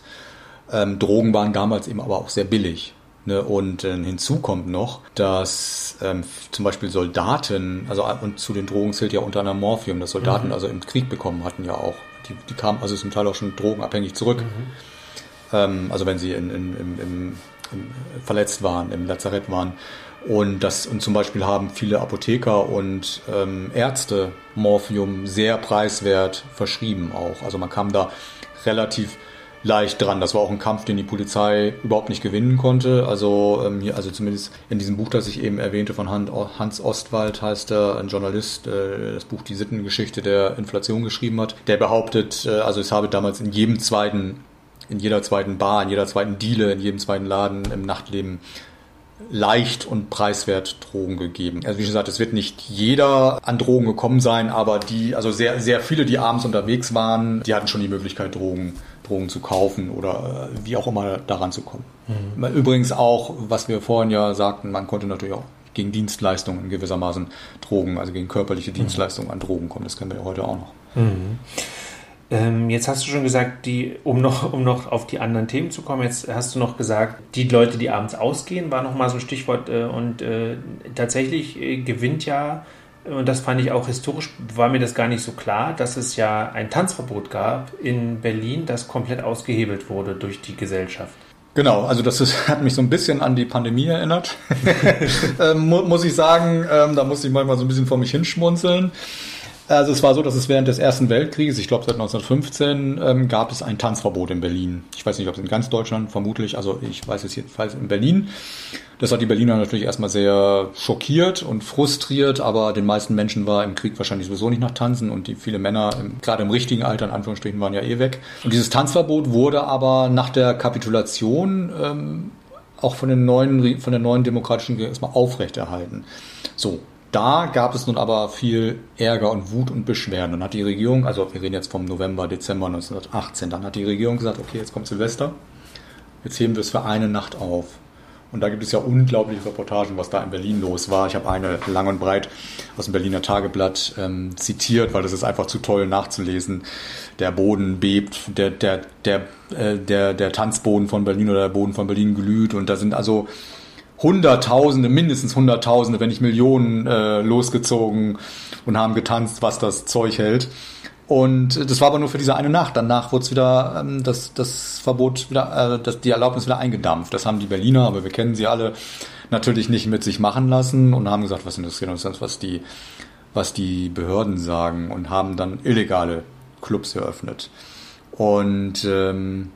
Ähm, Drogen waren damals eben aber auch sehr billig. Ne? Und äh, hinzu kommt noch, dass ähm, zum Beispiel Soldaten, also und zu den Drogen zählt ja unter anderem Morphium, dass Soldaten mhm. also im Krieg bekommen hatten ja auch. Die, die kamen also zum Teil auch schon drogenabhängig zurück. Mhm. Ähm, also wenn sie in, in, im, im verletzt waren, im Lazarett waren. Und das und zum Beispiel haben viele Apotheker und ähm, Ärzte Morphium sehr preiswert verschrieben auch. Also man kam da relativ leicht dran. Das war auch ein Kampf, den die Polizei überhaupt nicht gewinnen konnte. Also ähm, hier, also zumindest in diesem Buch, das ich eben erwähnte von Hans Ostwald heißt er, ein Journalist, äh, das Buch Die Sittengeschichte der Inflation geschrieben hat. Der behauptet, äh, also es habe damals in jedem zweiten in jeder zweiten Bar, in jeder zweiten Diele, in jedem zweiten Laden im Nachtleben leicht und preiswert Drogen gegeben. Also wie schon gesagt, es wird nicht jeder an Drogen gekommen sein, aber die, also sehr, sehr viele, die abends unterwegs waren, die hatten schon die Möglichkeit, Drogen, Drogen zu kaufen oder äh, wie auch immer daran zu kommen. Mhm. Übrigens auch, was wir vorhin ja sagten, man konnte natürlich auch gegen Dienstleistungen gewissermaßen Drogen, also gegen körperliche mhm. Dienstleistungen an Drogen kommen. Das kennen wir ja heute auch noch. Mhm. Ähm, jetzt hast du schon gesagt, die, um noch, um noch auf die anderen Themen zu kommen, jetzt hast du noch gesagt, die Leute, die abends ausgehen, war nochmal so ein Stichwort. Äh, und äh, tatsächlich äh, gewinnt ja, und das fand ich auch historisch, war mir das gar nicht so klar, dass es ja ein Tanzverbot gab in Berlin, das komplett ausgehebelt wurde durch die Gesellschaft. Genau, also das ist, hat mich so ein bisschen an die Pandemie erinnert, ähm, muss ich sagen. Ähm, da musste ich manchmal so ein bisschen vor mich hinschmunzeln. Also es war so, dass es während des Ersten Weltkrieges, ich glaube seit 1915, ähm, gab es ein Tanzverbot in Berlin. Ich weiß nicht, ob es in ganz Deutschland, vermutlich, also ich weiß es jedenfalls in Berlin. Das hat die Berliner natürlich erstmal sehr schockiert und frustriert, aber den meisten Menschen war im Krieg wahrscheinlich sowieso nicht nach Tanzen und die viele Männer, im, gerade im richtigen Alter, in Anführungsstrichen, waren ja eh weg. Und dieses Tanzverbot wurde aber nach der Kapitulation ähm, auch von den neuen, von der neuen demokratischen erstmal aufrechterhalten. So, da gab es nun aber viel Ärger und Wut und Beschwerden. Dann hat die Regierung, also wir reden jetzt vom November, Dezember 1918, dann hat die Regierung gesagt, okay, jetzt kommt Silvester, jetzt heben wir es für eine Nacht auf. Und da gibt es ja unglaubliche Reportagen, was da in Berlin los war. Ich habe eine lang und breit aus dem Berliner Tageblatt ähm, zitiert, weil das ist einfach zu toll nachzulesen. Der Boden bebt, der, der, der, äh, der, der Tanzboden von Berlin oder der Boden von Berlin glüht. Und da sind also Hunderttausende, mindestens Hunderttausende, wenn nicht Millionen äh, losgezogen und haben getanzt, was das Zeug hält. Und das war aber nur für diese eine Nacht. Danach wurde es wieder ähm, das, das Verbot wieder, äh, das, die Erlaubnis wieder eingedampft. Das haben die Berliner, aber wir kennen sie alle, natürlich nicht mit sich machen lassen und haben gesagt, was interessiert uns das, was die was die Behörden sagen und haben dann illegale Clubs eröffnet. Und ähm,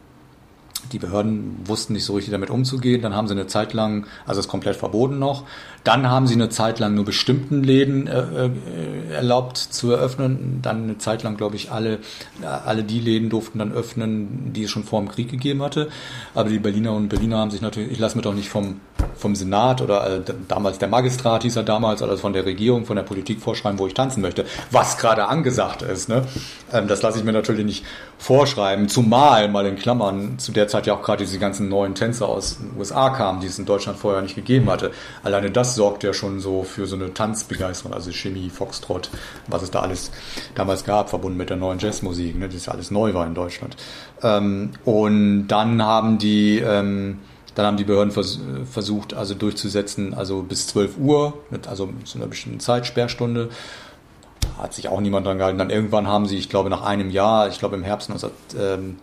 die Behörden wussten nicht so richtig damit umzugehen. Dann haben sie eine Zeit lang, also es ist komplett verboten noch. Dann haben sie eine Zeit lang nur bestimmten Läden äh, äh, erlaubt zu eröffnen. Dann eine Zeit lang, glaube ich, alle, alle die Läden durften dann öffnen, die es schon vor dem Krieg gegeben hatte. Aber die Berliner und Berliner haben sich natürlich, ich lasse mir doch nicht vom, vom Senat oder äh, damals der Magistrat hieß er damals, also von der Regierung, von der Politik vorschreiben, wo ich tanzen möchte, was gerade angesagt ist. Ne? Ähm, das lasse ich mir natürlich nicht vorschreiben, zumal mal in Klammern zu der Zeit ja auch gerade diese ganzen neuen Tänzer aus den USA kamen, die es in Deutschland vorher nicht gegeben hatte. Alleine das sorgt ja schon so für so eine Tanzbegeisterung, also Chemie, Foxtrot, was es da alles damals gab, verbunden mit der neuen Jazzmusik, ne, das ja alles neu war in Deutschland. Ähm, und dann haben die ähm, dann haben die Behörden vers versucht, also durchzusetzen, also bis 12 Uhr, mit, also zu einer bestimmten Zeit, Sperrstunde hat sich auch niemand dran gehalten. Dann irgendwann haben sie, ich glaube nach einem Jahr, ich glaube im Herbst 19, ähm,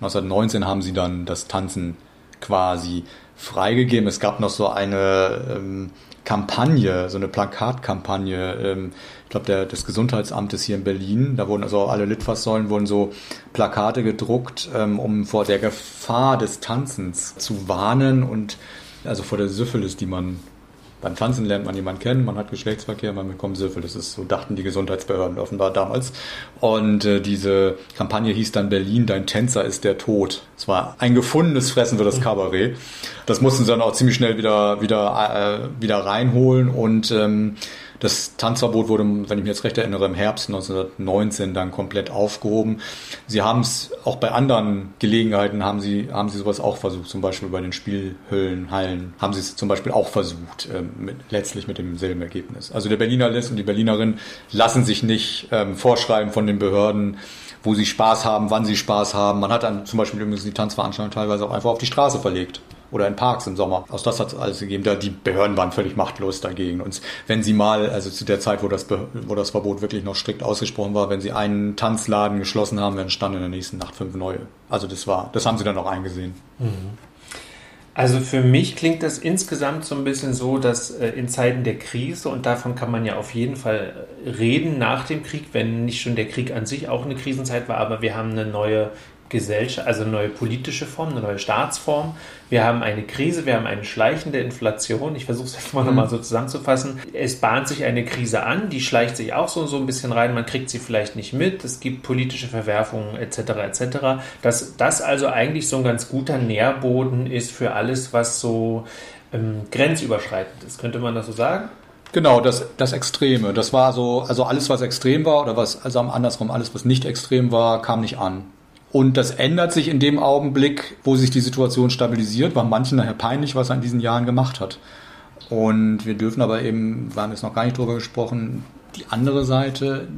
1919 haben sie dann das Tanzen quasi freigegeben. Es gab noch so eine ähm, Kampagne, so eine Plakatkampagne, ähm, ich glaube, des Gesundheitsamtes hier in Berlin. Da wurden also alle Litfaßsäulen wurden so Plakate gedruckt, ähm, um vor der Gefahr des Tanzens zu warnen und also vor der Syphilis, die man beim Tanzen lernt man jemanden kennen, man hat Geschlechtsverkehr, man bekommt Syphilis. Das ist so dachten die Gesundheitsbehörden offenbar damals. Und äh, diese Kampagne hieß dann Berlin, dein Tänzer ist der Tod. Es war ein gefundenes Fressen für das Kabarett. Das mussten sie dann auch ziemlich schnell wieder wieder äh, wieder reinholen und ähm, das Tanzverbot wurde, wenn ich mich jetzt recht erinnere, im Herbst 1919 dann komplett aufgehoben. Sie haben es auch bei anderen Gelegenheiten haben sie, haben sie sowas auch versucht, zum Beispiel bei den Spielhöllen, Hallen, haben sie es zum Beispiel auch versucht, ähm, mit, letztlich mit demselben Ergebnis. Also der Berliner lässt und die Berlinerin lassen sich nicht ähm, vorschreiben von den Behörden, wo sie Spaß haben, wann sie Spaß haben. Man hat dann zum Beispiel übrigens die Tanzveranstaltung teilweise auch einfach auf die Straße verlegt oder in Parks im Sommer. Aus das hat es alles gegeben. Da die Behörden waren völlig machtlos dagegen. Und wenn sie mal, also zu der Zeit, wo das, wo das Verbot wirklich noch strikt ausgesprochen war, wenn sie einen Tanzladen geschlossen haben, dann standen in der nächsten Nacht fünf neue. Also das war, das haben sie dann auch eingesehen. Mhm. Also für mich klingt das insgesamt so ein bisschen so, dass äh, in Zeiten der Krise, und davon kann man ja auf jeden Fall reden nach dem Krieg, wenn nicht schon der Krieg an sich auch eine Krisenzeit war, aber wir haben eine neue Gesellschaft, also eine neue politische Form, eine neue Staatsform. Wir haben eine Krise, wir haben eine schleichende Inflation. Ich versuche es jetzt mal mhm. nochmal so zusammenzufassen. Es bahnt sich eine Krise an, die schleicht sich auch so, so ein bisschen rein. Man kriegt sie vielleicht nicht mit. Es gibt politische Verwerfungen etc. etc. Dass das also eigentlich so ein ganz guter Nährboden ist für alles, was so ähm, grenzüberschreitend ist. Könnte man das so sagen? Genau, das, das Extreme. Das war so, also alles, was extrem war oder was, also andersrum, alles, was nicht extrem war, kam nicht an. Und das ändert sich in dem Augenblick, wo sich die Situation stabilisiert, war manchen nachher peinlich, was er in diesen Jahren gemacht hat. Und wir dürfen aber eben, wir haben jetzt noch gar nicht drüber gesprochen, die andere Seite,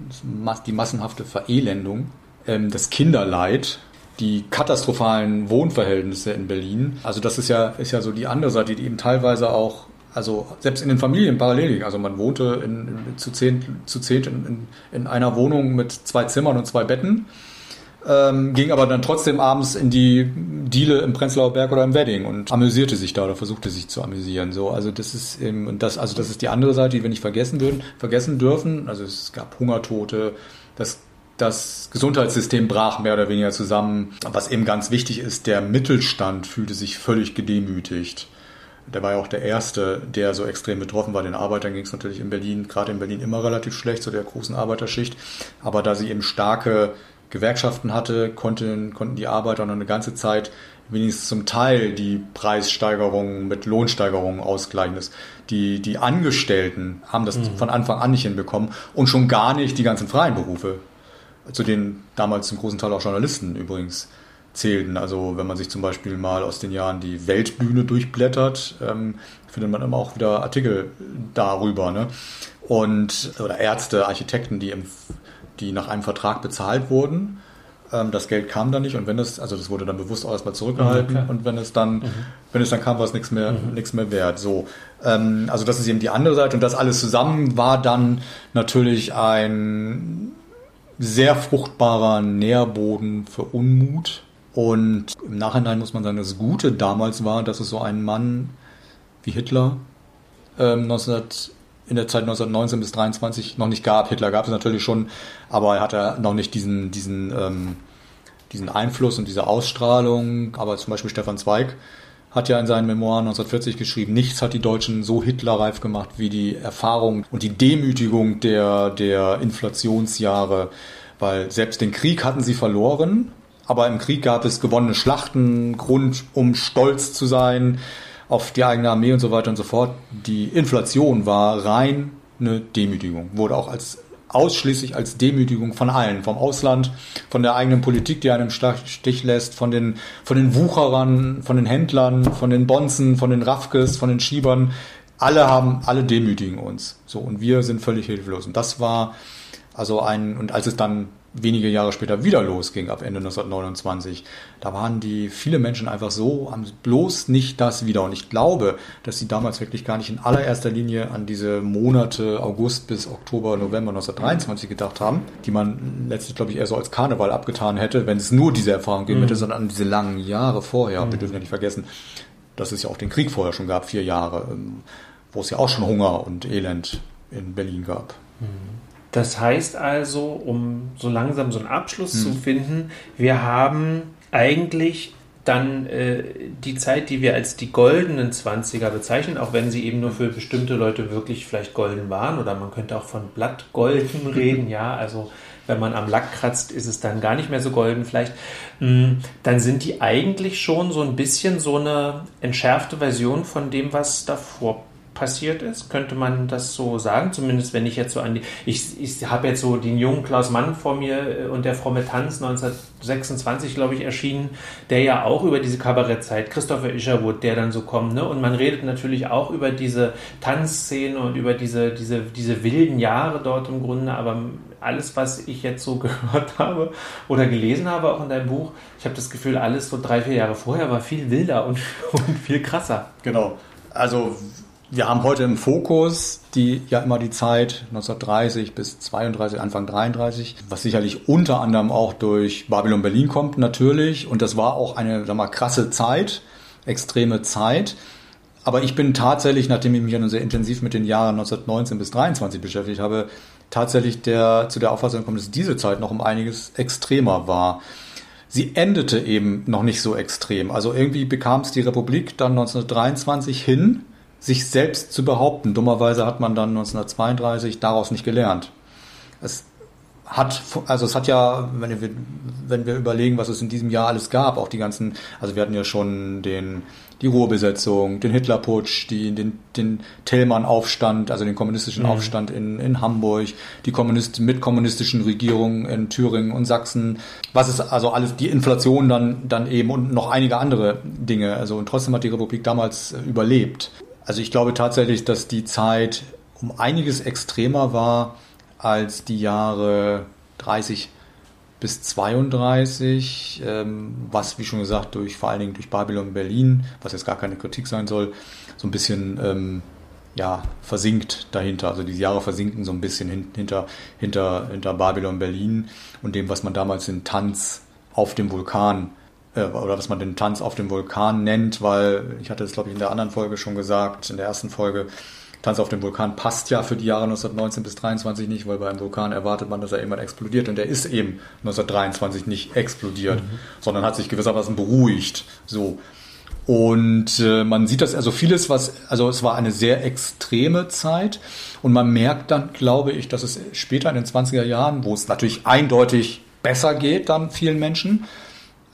die massenhafte Verelendung, ähm, das Kinderleid, die katastrophalen Wohnverhältnisse in Berlin. Also das ist ja, ist ja so die andere Seite, die eben teilweise auch, also selbst in den Familien parallel liegen. Also man wohnte in, zu zehn, zu zehn in, in einer Wohnung mit zwei Zimmern und zwei Betten ähm, ging aber dann trotzdem abends in die Diele im Prenzlauer Berg oder im Wedding und amüsierte sich da oder versuchte sich zu amüsieren. So, also das ist eben, und das, also das ist die andere Seite, die wir nicht vergessen würden, vergessen dürfen. Also es gab Hungertote, das das Gesundheitssystem brach mehr oder weniger zusammen. Was eben ganz wichtig ist, der Mittelstand fühlte sich völlig gedemütigt. Der war ja auch der Erste, der so extrem betroffen war. Den Arbeitern ging es natürlich in Berlin, gerade in Berlin immer relativ schlecht, so der großen Arbeiterschicht. Aber da sie eben starke Gewerkschaften hatte, konnten, konnten die Arbeiter noch eine ganze Zeit wenigstens zum Teil die Preissteigerungen mit Lohnsteigerungen ausgleichen. Das, die, die Angestellten haben das mhm. von Anfang an nicht hinbekommen und schon gar nicht die ganzen freien Berufe, zu denen damals zum großen Teil auch Journalisten übrigens zählten. Also wenn man sich zum Beispiel mal aus den Jahren die Weltbühne durchblättert, ähm, findet man immer auch wieder Artikel darüber. Ne? Und, oder Ärzte, Architekten, die im die nach einem Vertrag bezahlt wurden. Ähm, das Geld kam dann nicht und wenn es, also das wurde dann bewusst auch erstmal zurückgehalten okay. und wenn es dann, mhm. wenn es dann kam, war es nichts mehr, mhm. nichts mehr wert. So, ähm, also das ist eben die andere Seite und das alles zusammen war dann natürlich ein sehr fruchtbarer Nährboden für Unmut. Und im Nachhinein muss man sagen, das Gute damals war, dass es so einen Mann wie Hitler ähm, 19 in der Zeit 1919 bis 23 noch nicht gab. Hitler gab es natürlich schon, aber er hatte noch nicht diesen, diesen, ähm, diesen Einfluss und diese Ausstrahlung. Aber zum Beispiel Stefan Zweig hat ja in seinen Memoiren 1940 geschrieben, nichts hat die Deutschen so hitlerreif gemacht wie die Erfahrung und die Demütigung der, der Inflationsjahre, weil selbst den Krieg hatten sie verloren, aber im Krieg gab es gewonnene Schlachten, Grund, um stolz zu sein auf die eigene Armee und so weiter und so fort. Die Inflation war rein eine Demütigung, wurde auch als ausschließlich als Demütigung von allen, vom Ausland, von der eigenen Politik, die einem Stich lässt, von den, von den Wucherern, von den Händlern, von den Bonzen, von den Raffkes, von den Schiebern. Alle haben, alle demütigen uns. So, und wir sind völlig hilflos. Und das war also ein, und als es dann wenige Jahre später wieder losging, ab Ende 1929, da waren die viele Menschen einfach so, haben bloß nicht das wieder. Und ich glaube, dass sie damals wirklich gar nicht in allererster Linie an diese Monate August bis Oktober, November 1923 gedacht haben, die man letztlich, glaube ich, eher so als Karneval abgetan hätte, wenn es nur diese Erfahrung geben hätte, mhm. sondern an diese langen Jahre vorher. Mhm. Wir dürfen ja nicht vergessen, dass es ja auch den Krieg vorher schon gab, vier Jahre, ähm, wo es ja auch schon Hunger und Elend in Berlin gab. Mhm. Das heißt also, um so langsam so einen Abschluss hm. zu finden, wir haben eigentlich dann äh, die Zeit, die wir als die goldenen Zwanziger bezeichnen, auch wenn sie eben nur für bestimmte Leute wirklich vielleicht golden waren oder man könnte auch von Blattgolden reden, ja, also wenn man am Lack kratzt, ist es dann gar nicht mehr so golden vielleicht, hm, dann sind die eigentlich schon so ein bisschen so eine entschärfte Version von dem, was davor passiert ist, könnte man das so sagen, zumindest wenn ich jetzt so an die, ich, ich habe jetzt so den jungen Klaus Mann vor mir äh, und der fromme Tanz 1926, glaube ich, erschienen, der ja auch über diese Kabarettzeit, Christopher Isherwood, der dann so kommt, ne? und man redet natürlich auch über diese Tanzszene und über diese, diese, diese wilden Jahre dort im Grunde, aber alles, was ich jetzt so gehört habe oder gelesen habe, auch in deinem Buch, ich habe das Gefühl, alles so drei, vier Jahre vorher war viel wilder und, und viel krasser. Genau. Also wir haben heute im Fokus die ja immer die Zeit 1930 bis 32, Anfang 33, was sicherlich unter anderem auch durch Babylon Berlin kommt natürlich. Und das war auch eine, sag mal, krasse Zeit, extreme Zeit. Aber ich bin tatsächlich, nachdem ich mich ja sehr intensiv mit den Jahren 1919 bis 23 beschäftigt habe, tatsächlich der, zu der Auffassung gekommen, dass diese Zeit noch um einiges extremer war. Sie endete eben noch nicht so extrem. Also irgendwie bekam es die Republik dann 1923 hin, sich selbst zu behaupten. Dummerweise hat man dann 1932 daraus nicht gelernt. Es hat, also es hat ja, wenn wir, wenn wir überlegen, was es in diesem Jahr alles gab, auch die ganzen, also wir hatten ja schon den, die Ruhrbesetzung, den Hitlerputsch, die, den, den Tellmann-Aufstand, also den kommunistischen mhm. Aufstand in, in Hamburg, die Kommunist, mit kommunistischen Regierungen in Thüringen und Sachsen, was ist also alles, die Inflation dann, dann eben und noch einige andere Dinge. Also und trotzdem hat die Republik damals äh, überlebt. Also ich glaube tatsächlich, dass die Zeit um einiges extremer war als die Jahre 30 bis 32, ähm, was wie schon gesagt durch vor allen Dingen durch Babylon Berlin, was jetzt gar keine Kritik sein soll, so ein bisschen ähm, ja versinkt dahinter. Also diese Jahre versinken so ein bisschen hinter hinter hinter Babylon Berlin und dem, was man damals den Tanz auf dem Vulkan äh, oder was man den Tanz auf dem Vulkan nennt, weil ich hatte es, glaube ich, in der anderen Folge schon gesagt, in der ersten Folge, Tanz auf dem Vulkan passt ja für die Jahre 1919 bis 23 nicht, weil bei einem Vulkan erwartet man, dass er irgendwann explodiert und der ist eben 1923 nicht explodiert, mhm. sondern hat sich gewissermaßen beruhigt. So. Und äh, man sieht das, also vieles, was, also es war eine sehr extreme Zeit und man merkt dann, glaube ich, dass es später in den 20er Jahren, wo es natürlich eindeutig besser geht, dann vielen Menschen,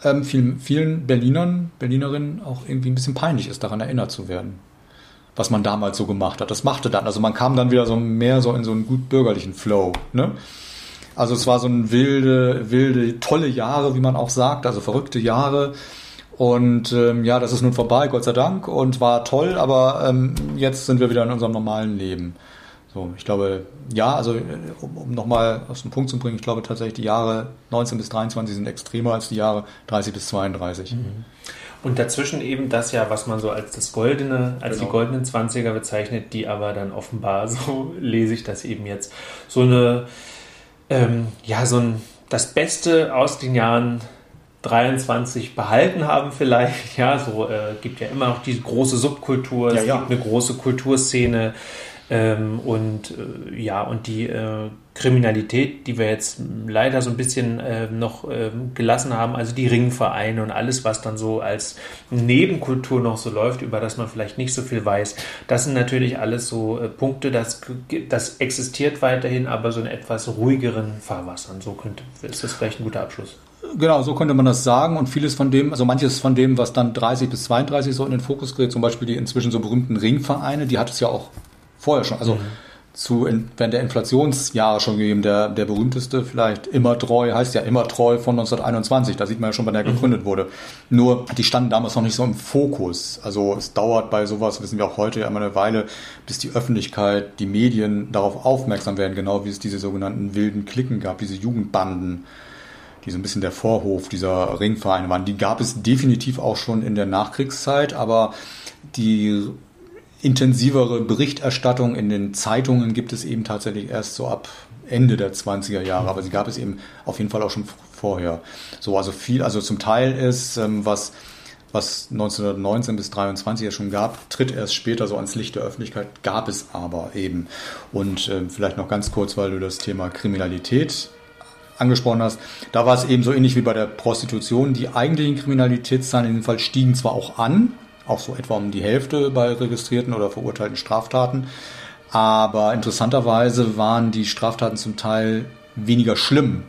ähm, vielen, vielen Berlinern, Berlinerinnen auch irgendwie ein bisschen peinlich ist, daran erinnert zu werden, was man damals so gemacht hat. Das machte dann, also man kam dann wieder so mehr so in so einen gut bürgerlichen Flow. Ne? Also es war so ein wilde, wilde, tolle Jahre, wie man auch sagt, also verrückte Jahre. Und ähm, ja, das ist nun vorbei, Gott sei Dank, und war toll, aber ähm, jetzt sind wir wieder in unserem normalen Leben. So, ich glaube, ja, also um, um nochmal aus dem Punkt zu bringen, ich glaube tatsächlich, die Jahre 19 bis 23 sind extremer als die Jahre 30 bis 32. Mhm. Und dazwischen eben das ja, was man so als das goldene, als genau. die goldenen 20er bezeichnet, die aber dann offenbar, so lese ich das eben jetzt, so eine, ähm, ja, so ein, das Beste aus den Jahren 23 behalten haben vielleicht. Ja, so äh, gibt ja immer noch diese große Subkultur, ja, es ja. gibt eine große Kulturszene Ähm, und äh, ja, und die äh, Kriminalität, die wir jetzt leider so ein bisschen äh, noch äh, gelassen haben, also die Ringvereine und alles, was dann so als Nebenkultur noch so läuft, über das man vielleicht nicht so viel weiß, das sind natürlich alles so äh, Punkte, das, das existiert weiterhin, aber so in etwas ruhigeren Fahrwassern. So könnte, ist das vielleicht ein guter Abschluss. Genau, so könnte man das sagen. Und vieles von dem, also manches von dem, was dann 30 bis 32 so in den Fokus gerät, zum Beispiel die inzwischen so berühmten Ringvereine, die hat es ja auch vorher schon. Also mhm zu während der Inflationsjahre schon gegeben. Der, der berühmteste vielleicht immer treu heißt ja immer treu von 1921. Da sieht man ja schon, wann der mhm. gegründet wurde. Nur die standen damals noch nicht so im Fokus. Also es dauert bei sowas, wissen wir auch heute ja immer eine Weile, bis die Öffentlichkeit, die Medien darauf aufmerksam werden, genau wie es diese sogenannten wilden Klicken gab, diese Jugendbanden die so ein bisschen der Vorhof dieser Ringvereine waren. Die gab es definitiv auch schon in der Nachkriegszeit, aber die intensivere Berichterstattung in den Zeitungen gibt es eben tatsächlich erst so ab Ende der 20er Jahre, aber sie gab es eben auf jeden Fall auch schon vorher. So, also viel, also zum Teil ist, ähm, was, was 1919 bis 23 ja schon gab, tritt erst später so ans Licht der Öffentlichkeit, gab es aber eben. Und äh, vielleicht noch ganz kurz, weil du das Thema Kriminalität angesprochen hast, da war es eben so ähnlich wie bei der Prostitution. Die eigentlichen Kriminalitätszahlen in dem Fall stiegen zwar auch an, auch so etwa um die Hälfte bei registrierten oder verurteilten Straftaten. Aber interessanterweise waren die Straftaten zum Teil weniger schlimm.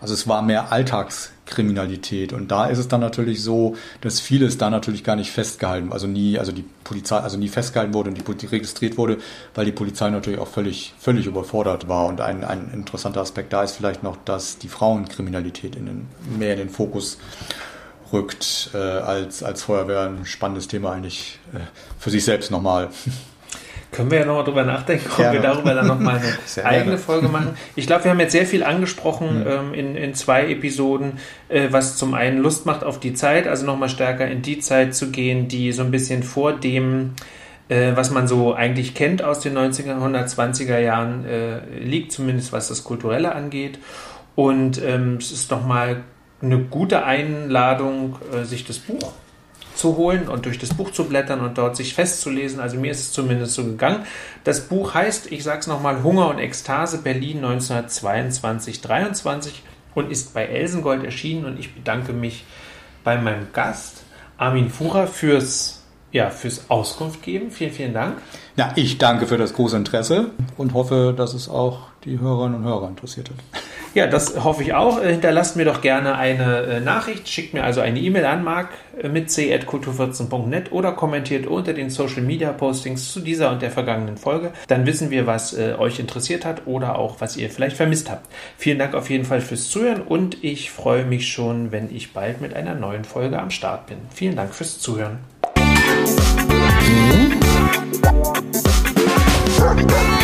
Also es war mehr Alltagskriminalität. Und da ist es dann natürlich so, dass vieles da natürlich gar nicht festgehalten, also nie, also die Polizei, also nie festgehalten wurde und die Polizei registriert wurde, weil die Polizei natürlich auch völlig, völlig überfordert war. Und ein, ein interessanter Aspekt da ist vielleicht noch, dass die Frauenkriminalität in den, mehr in den Fokus rückt äh, als, als Feuerwehr. Ein spannendes Thema eigentlich äh, für sich selbst nochmal. Können wir ja nochmal drüber nachdenken, ob wir darüber dann nochmal eine sehr eigene gerne. Folge machen. Ich glaube, wir haben jetzt sehr viel angesprochen mhm. ähm, in, in zwei Episoden, äh, was zum einen Lust macht auf die Zeit, also nochmal stärker in die Zeit zu gehen, die so ein bisschen vor dem, äh, was man so eigentlich kennt aus den 1920er Jahren, äh, liegt, zumindest was das Kulturelle angeht. Und ähm, es ist nochmal eine gute Einladung, äh, sich das Buch zu holen und durch das Buch zu blättern und dort sich festzulesen. Also mir ist es zumindest so gegangen. Das Buch heißt, ich sage es nochmal, Hunger und Ekstase Berlin 1922-23 und ist bei Elsengold erschienen und ich bedanke mich bei meinem Gast Armin Fuhrer fürs ja, fürs Auskunft geben. Vielen, vielen Dank. Ja, ich danke für das große Interesse und hoffe, dass es auch die Hörerinnen und Hörer interessiert hat. Ja, das hoffe ich auch. Äh, hinterlasst mir doch gerne eine äh, Nachricht. Schickt mir also eine E-Mail an mark äh, mit c.kultur14.net oder kommentiert unter den Social Media Postings zu dieser und der vergangenen Folge. Dann wissen wir, was euch interessiert hat oder auch, was ihr vielleicht vermisst habt. Vielen Dank auf jeden Fall fürs Zuhören und ich freue mich schon, wenn ich bald mit einer neuen Folge am Start bin. Vielen Dank fürs Zuhören. Die